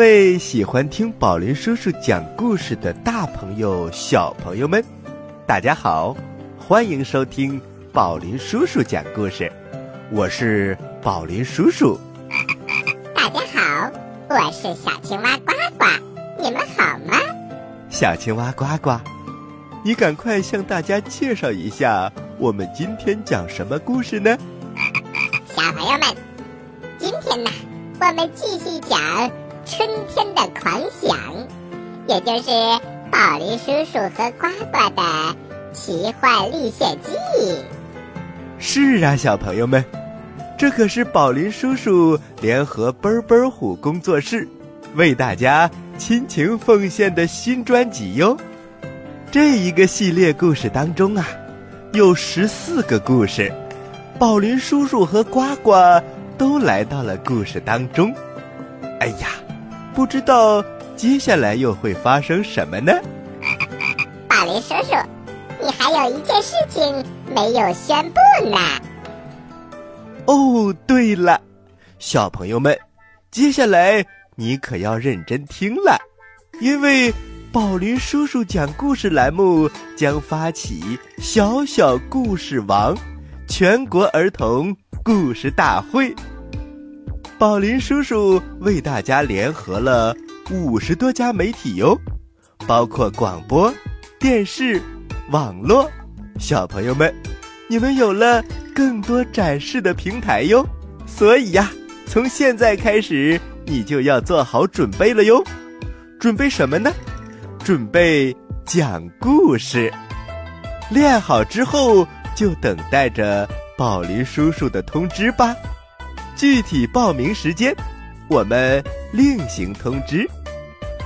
各位喜欢听宝林叔叔讲故事的大朋友、小朋友们，大家好，欢迎收听宝林叔叔讲故事。我是宝林叔叔。大家好，我是小青蛙呱呱，你们好吗？小青蛙呱呱，你赶快向大家介绍一下，我们今天讲什么故事呢？小朋友们，今天呢，我们继续讲。春天的狂想，也就是宝林叔叔和呱呱的奇幻历险记。是啊，小朋友们，这可是宝林叔叔联合奔奔虎工作室为大家亲情奉献的新专辑哟。这一个系列故事当中啊，有十四个故事，宝林叔叔和呱呱都来到了故事当中。哎呀！不知道接下来又会发生什么呢？宝林叔叔，你还有一件事情没有宣布呢。哦，对了，小朋友们，接下来你可要认真听了，因为宝林叔叔讲故事栏目将发起“小小故事王”全国儿童故事大会。宝林叔叔为大家联合了五十多家媒体哟，包括广播、电视、网络。小朋友们，你们有了更多展示的平台哟。所以呀，从现在开始，你就要做好准备了哟。准备什么呢？准备讲故事。练好之后，就等待着宝林叔叔的通知吧。具体报名时间，我们另行通知。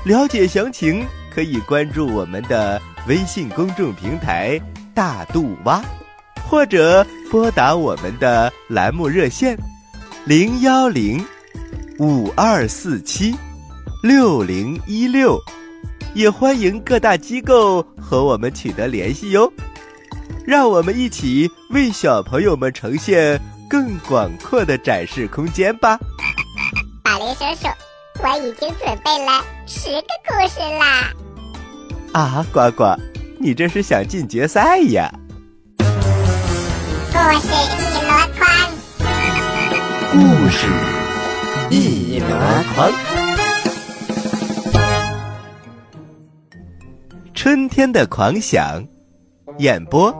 了解详情，可以关注我们的微信公众平台“大肚蛙”，或者拨打我们的栏目热线零幺零五二四七六零一六。也欢迎各大机构和我们取得联系哟。让我们一起为小朋友们呈现。更广阔的展示空间吧，宝林叔叔，我已经准备了十个故事啦！啊，呱呱，你这是想进决赛呀？故事一箩筐，故事一箩筐，春天的狂想，演播，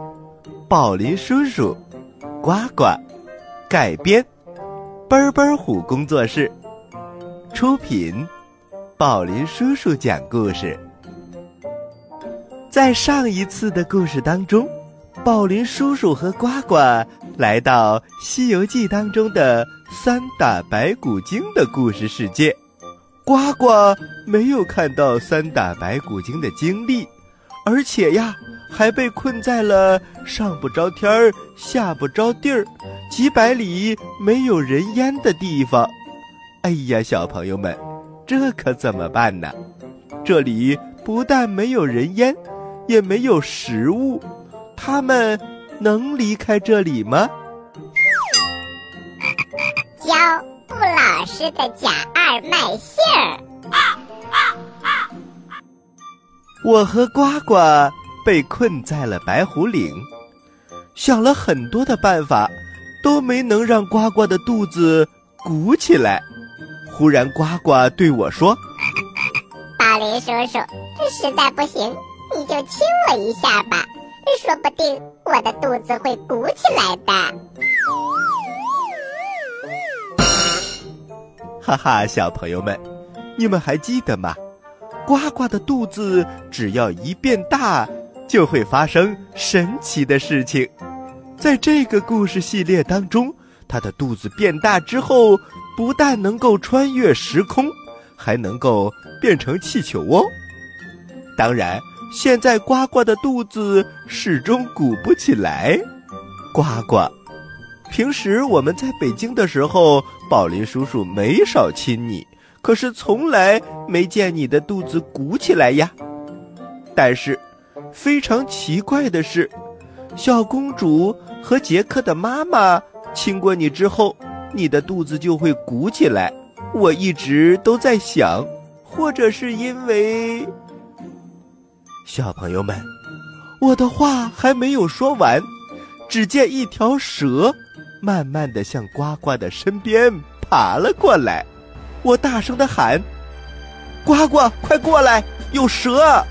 宝林叔叔，呱呱。改编，奔奔虎工作室出品，宝林叔叔讲故事。在上一次的故事当中，宝林叔叔和呱呱来到《西游记》当中的三打白骨精的故事世界。呱呱没有看到三打白骨精的经历，而且呀。还被困在了上不着天儿、下不着地儿、几百里没有人烟的地方。哎呀，小朋友们，这可怎么办呢？这里不但没有人烟，也没有食物，他们能离开这里吗？教不老实的假二卖杏儿。我和呱呱。被困在了白虎岭，想了很多的办法，都没能让呱呱的肚子鼓起来。忽然，呱呱对我说：“ 巴林叔叔，实在不行，你就亲我一下吧，说不定我的肚子会鼓起来的。”哈哈，小朋友们，你们还记得吗？呱呱的肚子只要一变大。就会发生神奇的事情，在这个故事系列当中，他的肚子变大之后，不但能够穿越时空，还能够变成气球哦。当然，现在呱呱的肚子始终鼓不起来。呱呱，平时我们在北京的时候，宝林叔叔没少亲你，可是从来没见你的肚子鼓起来呀。但是。非常奇怪的是，小公主和杰克的妈妈亲过你之后，你的肚子就会鼓起来。我一直都在想，或者是因为……小朋友们，我的话还没有说完，只见一条蛇慢慢的向呱呱的身边爬了过来。我大声的喊：“呱呱，快过来，有蛇！”，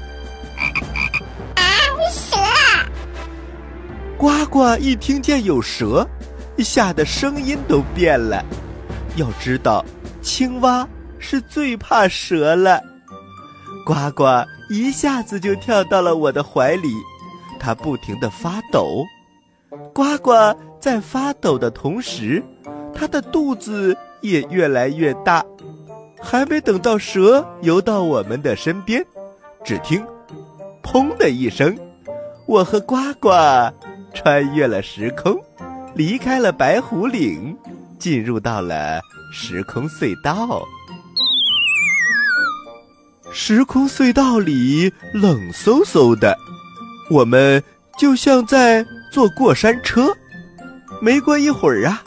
呱呱一听见有蛇，吓得声音都变了。要知道，青蛙是最怕蛇了。呱呱一下子就跳到了我的怀里，它不停的发抖。呱呱在发抖的同时，它的肚子也越来越大。还没等到蛇游到我们的身边，只听“砰”的一声，我和呱呱穿越了时空，离开了白虎岭，进入到了时空隧道。时空隧道里冷飕飕的，我们就像在坐过山车。没过一会儿啊，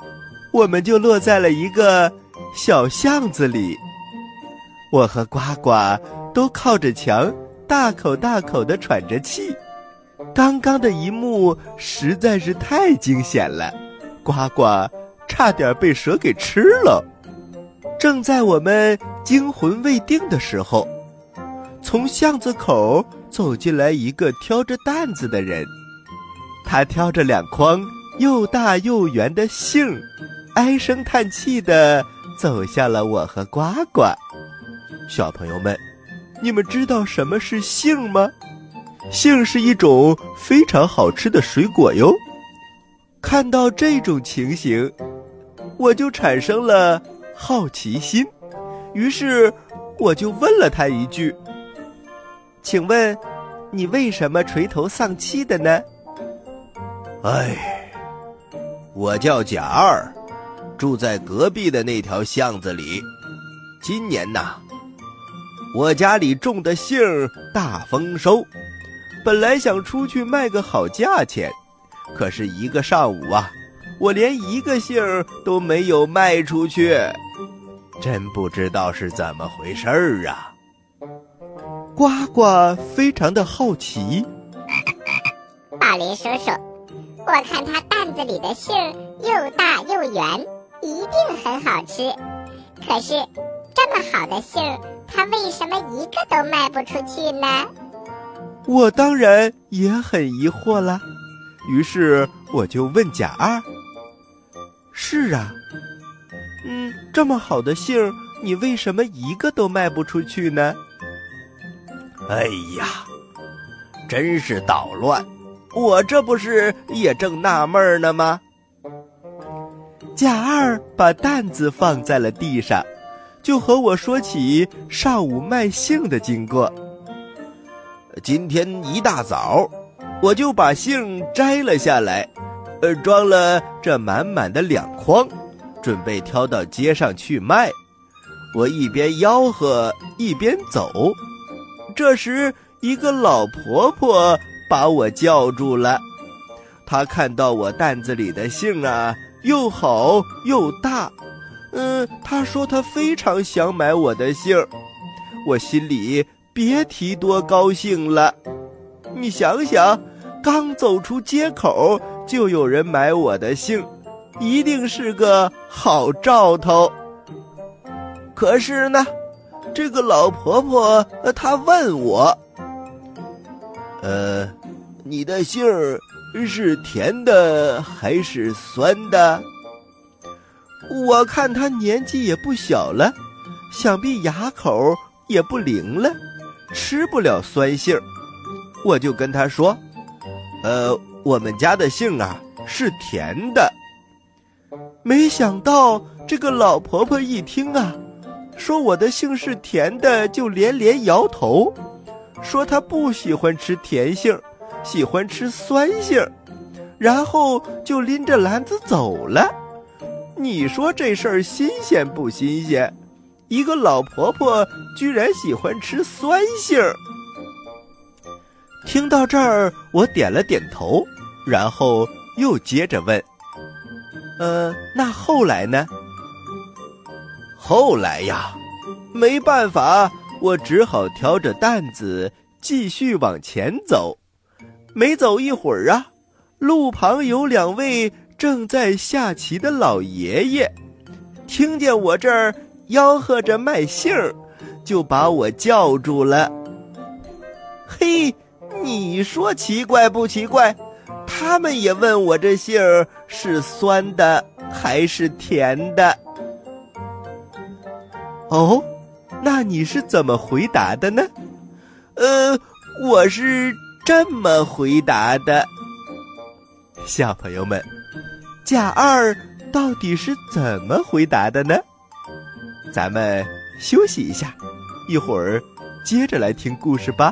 我们就落在了一个小巷子里。我和呱呱都靠着墙，大口大口的喘着气。刚刚的一幕实在是太惊险了，呱呱差点被蛇给吃了。正在我们惊魂未定的时候，从巷子口走进来一个挑着担子的人，他挑着两筐又大又圆的杏，唉声叹气的走向了我和呱呱。小朋友们，你们知道什么是杏吗？杏是一种非常好吃的水果哟。看到这种情形，我就产生了好奇心，于是我就问了他一句：“请问，你为什么垂头丧气的呢？”哎，我叫贾二，住在隔壁的那条巷子里。今年呐。我家里种的杏大丰收，本来想出去卖个好价钱，可是一个上午啊，我连一个杏都没有卖出去，真不知道是怎么回事儿啊！呱呱非常的好奇。宝林叔叔，我看他担子里的杏又大又圆，一定很好吃。可是这么好的杏。他为什么一个都卖不出去呢？我当然也很疑惑了，于是我就问贾二：“是啊，嗯，这么好的杏，你为什么一个都卖不出去呢？”哎呀，真是捣乱！我这不是也正纳闷呢吗？贾二把担子放在了地上。就和我说起上午卖杏的经过。今天一大早，我就把杏摘了下来，呃，装了这满满的两筐，准备挑到街上去卖。我一边吆喝一边走，这时一个老婆婆把我叫住了。她看到我担子里的杏啊，又好又大。嗯，她说她非常想买我的杏我心里别提多高兴了。你想想，刚走出街口就有人买我的杏一定是个好兆头。可是呢，这个老婆婆她问我：“呃，你的杏是甜的还是酸的？”我看他年纪也不小了，想必牙口也不灵了，吃不了酸杏儿。我就跟他说：“呃，我们家的杏啊是甜的。”没想到这个老婆婆一听啊，说我的杏是甜的，就连连摇头，说她不喜欢吃甜杏，喜欢吃酸杏，然后就拎着篮子走了。你说这事儿新鲜不新鲜？一个老婆婆居然喜欢吃酸杏儿。听到这儿，我点了点头，然后又接着问：“呃，那后来呢？”后来呀，没办法，我只好挑着担子继续往前走。没走一会儿啊，路旁有两位正在下棋的老爷爷，听见我这儿吆喝着卖杏儿，就把我叫住了。嘿，你说奇怪不奇怪？他们也问我这杏儿是酸的还是甜的。哦，那你是怎么回答的呢？呃，我是。这么回答的，小朋友们，甲二到底是怎么回答的呢？咱们休息一下，一会儿接着来听故事吧。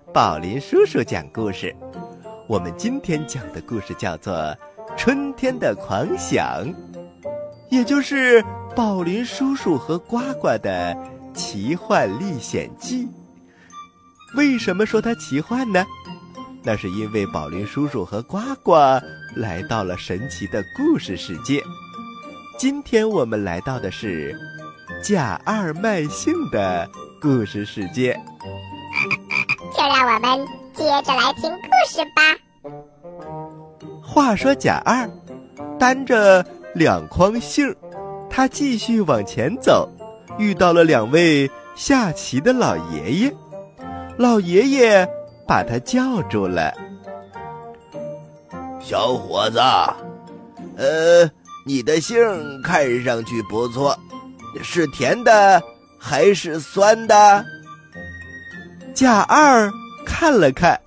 宝林叔叔讲故事。我们今天讲的故事叫做《春天的狂想》，也就是宝林叔叔和呱呱的奇幻历险记。为什么说它奇幻呢？那是因为宝林叔叔和呱呱来到了神奇的故事世界。今天我们来到的是贾二卖杏的故事世界。就让我们接着来听故事吧。话说贾二担着两筐杏，他继续往前走，遇到了两位下棋的老爷爷。老爷爷。把他叫住了，小伙子，呃，你的杏看上去不错，是甜的还是酸的？贾二看了看，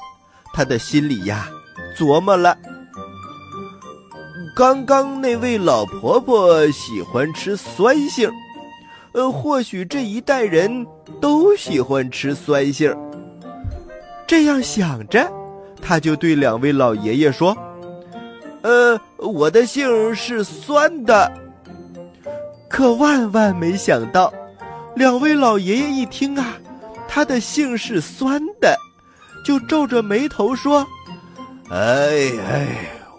他的心里呀琢磨了：刚刚那位老婆婆喜欢吃酸杏，呃，或许这一代人都喜欢吃酸杏。这样想着，他就对两位老爷爷说：“呃，我的杏是酸的。”可万万没想到，两位老爷爷一听啊，他的姓是酸的，就皱着眉头说：“哎哎，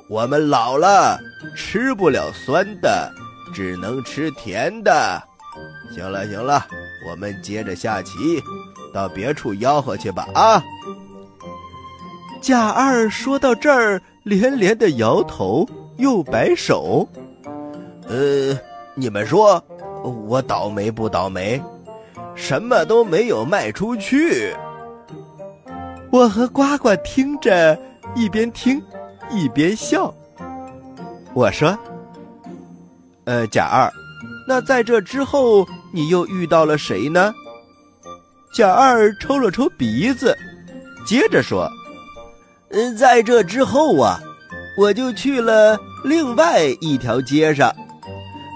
我们老了，吃不了酸的，只能吃甜的。”行了行了，我们接着下棋，到别处吆喝去吧啊！贾二说到这儿，连连的摇头，又摆手。呃，你们说，我倒霉不倒霉？什么都没有卖出去。我和呱呱听着，一边听一边笑。我说：“呃，贾二，那在这之后，你又遇到了谁呢？”贾二抽了抽鼻子，接着说：“嗯，在这之后啊，我就去了另外一条街上，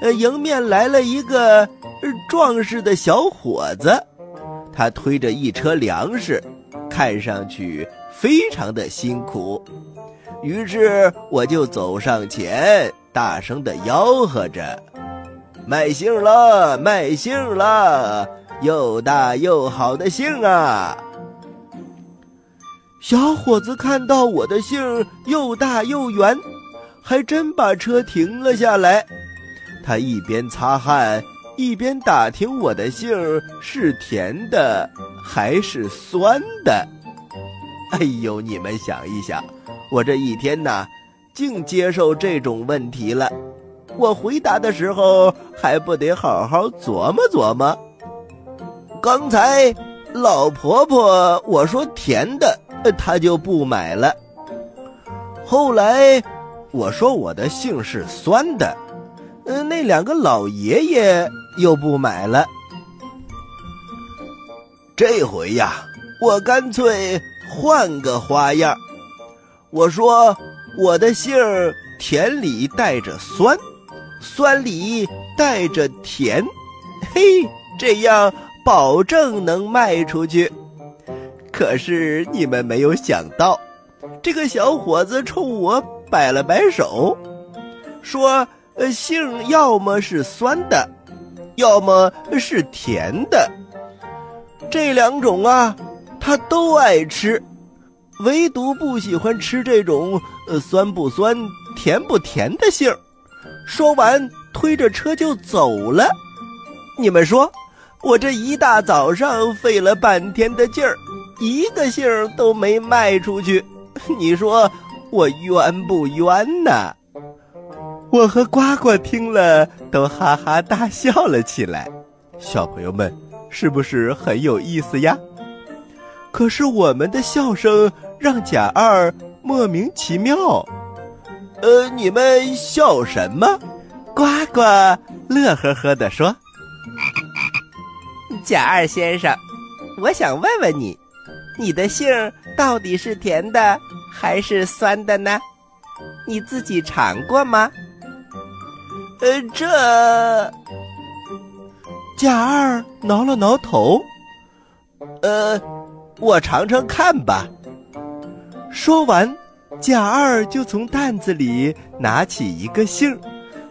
呃，迎面来了一个壮实的小伙子，他推着一车粮食。”看上去非常的辛苦，于是我就走上前，大声的吆喝着：“卖杏了，卖杏了，又大又好的杏啊！”小伙子看到我的杏又大又圆，还真把车停了下来。他一边擦汗，一边打听我的杏是甜的。还是酸的，哎呦！你们想一想，我这一天呐，净接受这种问题了。我回答的时候还不得好好琢磨琢磨。刚才老婆婆我说甜的，她就不买了。后来我说我的姓是酸的，嗯，那两个老爷爷又不买了。这回呀，我干脆换个花样。我说我的杏儿甜里带着酸，酸里带着甜，嘿，这样保证能卖出去。可是你们没有想到，这个小伙子冲我摆了摆手，说：“呃，杏要么是酸的，要么是甜的。”这两种啊，他都爱吃，唯独不喜欢吃这种酸不酸、甜不甜的杏儿。说完，推着车就走了。你们说，我这一大早上费了半天的劲儿，一个杏儿都没卖出去，你说我冤不冤呢？我和呱呱听了都哈哈大笑了起来。小朋友们。是不是很有意思呀？可是我们的笑声让贾二莫名其妙。呃，你们笑什么？呱呱乐呵呵地说：“ 贾二先生，我想问问你，你的杏到底是甜的还是酸的呢？你自己尝过吗？”呃，这。贾二挠了挠头，呃，我尝尝看吧。说完，贾二就从担子里拿起一个杏，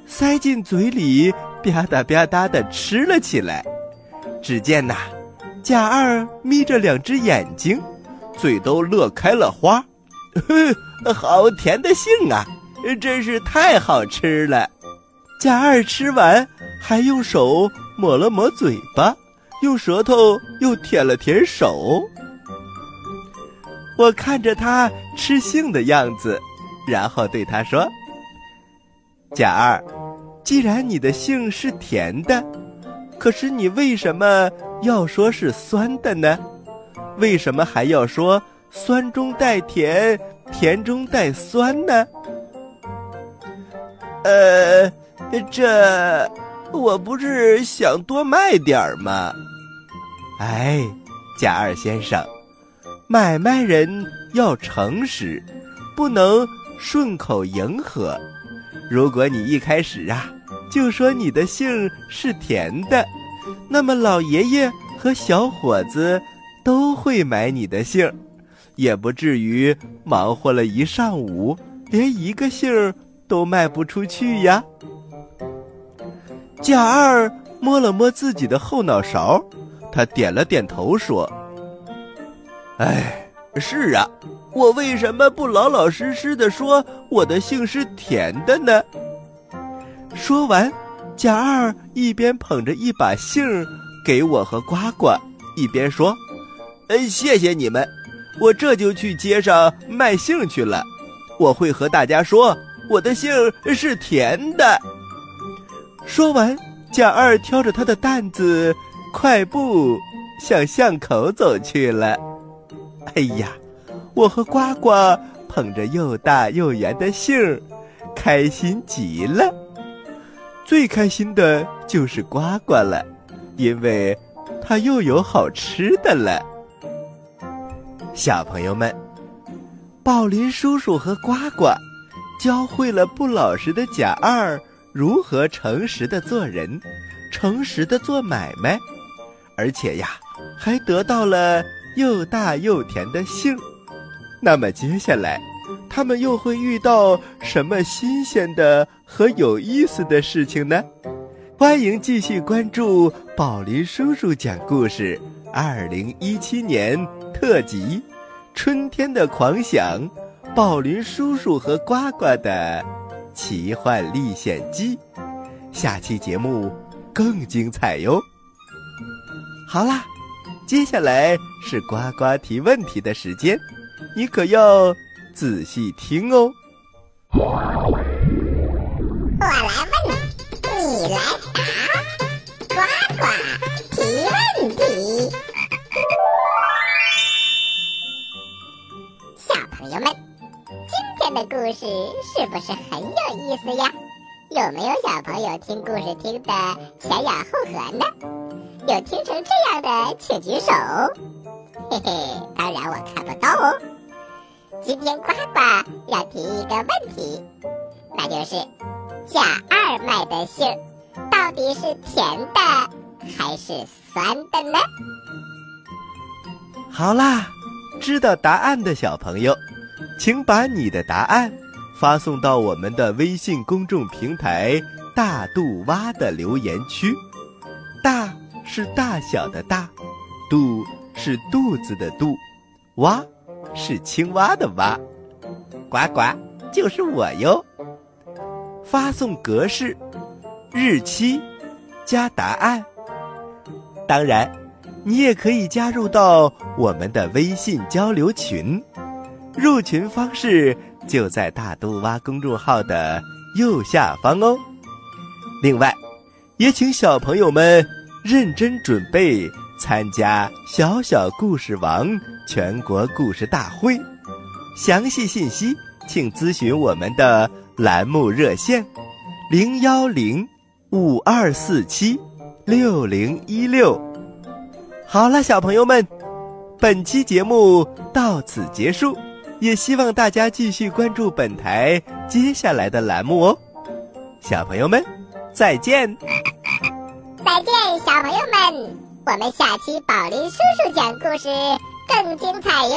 塞进嘴里，吧嗒吧嗒的吃了起来。只见呐，贾二眯着两只眼睛，嘴都乐开了花。呵，好甜的杏啊，真是太好吃了。贾二吃完，还用手。抹了抹嘴巴，用舌头又舔了舔手。我看着他吃杏的样子，然后对他说：“贾二，既然你的杏是甜的，可是你为什么要说是酸的呢？为什么还要说酸中带甜，甜中带酸呢？”呃，这。我不是想多卖点儿吗？哎，贾二先生，买卖人要诚实，不能顺口迎合。如果你一开始啊就说你的杏是甜的，那么老爷爷和小伙子都会买你的杏，也不至于忙活了一上午，连一个杏都卖不出去呀。贾二摸了摸自己的后脑勺，他点了点头说：“哎，是啊，我为什么不老老实实的说我的姓是甜的呢？”说完，贾二一边捧着一把杏给我和呱呱，一边说：“嗯，谢谢你们，我这就去街上卖杏去了。我会和大家说，我的杏是甜的。”说完，贾二挑着他的担子，快步向巷口走去了。哎呀，我和呱呱捧着又大又圆的杏儿，开心极了。最开心的就是呱呱了，因为它又有好吃的了。小朋友们，宝林叔叔和呱呱教会了不老实的贾二如何诚实的做人，诚实的做买卖，而且呀，还得到了。又大又甜的杏，那么接下来，他们又会遇到什么新鲜的和有意思的事情呢？欢迎继续关注宝林叔叔讲故事，二零一七年特辑《春天的狂想》，宝林叔叔和呱呱的奇幻历险记。下期节目更精彩哟！好啦。接下来是呱呱提问题的时间，你可要仔细听哦。我来问，你来答，呱呱提问题。小朋友们，天的故事是不是很有意思呀？有没有小朋友听故事听得前仰后合呢？有听成这样的，请举手。嘿嘿，当然我看不到哦。今天呱呱要提一个问题，那就是贾二麦的杏到底是甜的还是酸的呢？好啦，知道答案的小朋友，请把你的答案发送到我们的微信公众平台“大肚蛙”的留言区。大。是大小的“大”，肚是肚子的“肚”，蛙是青蛙的“蛙”，呱呱就是我哟。发送格式：日期加答案。当然，你也可以加入到我们的微信交流群，入群方式就在大都蛙公众号的右下方哦。另外，也请小朋友们。认真准备参加“小小故事王”全国故事大会，详细信息请咨询我们的栏目热线：零幺零五二四七六零一六。好了，小朋友们，本期节目到此结束，也希望大家继续关注本台接下来的栏目哦。小朋友们，再见。再见，小朋友们！我们下期宝林叔叔讲故事更精彩哟。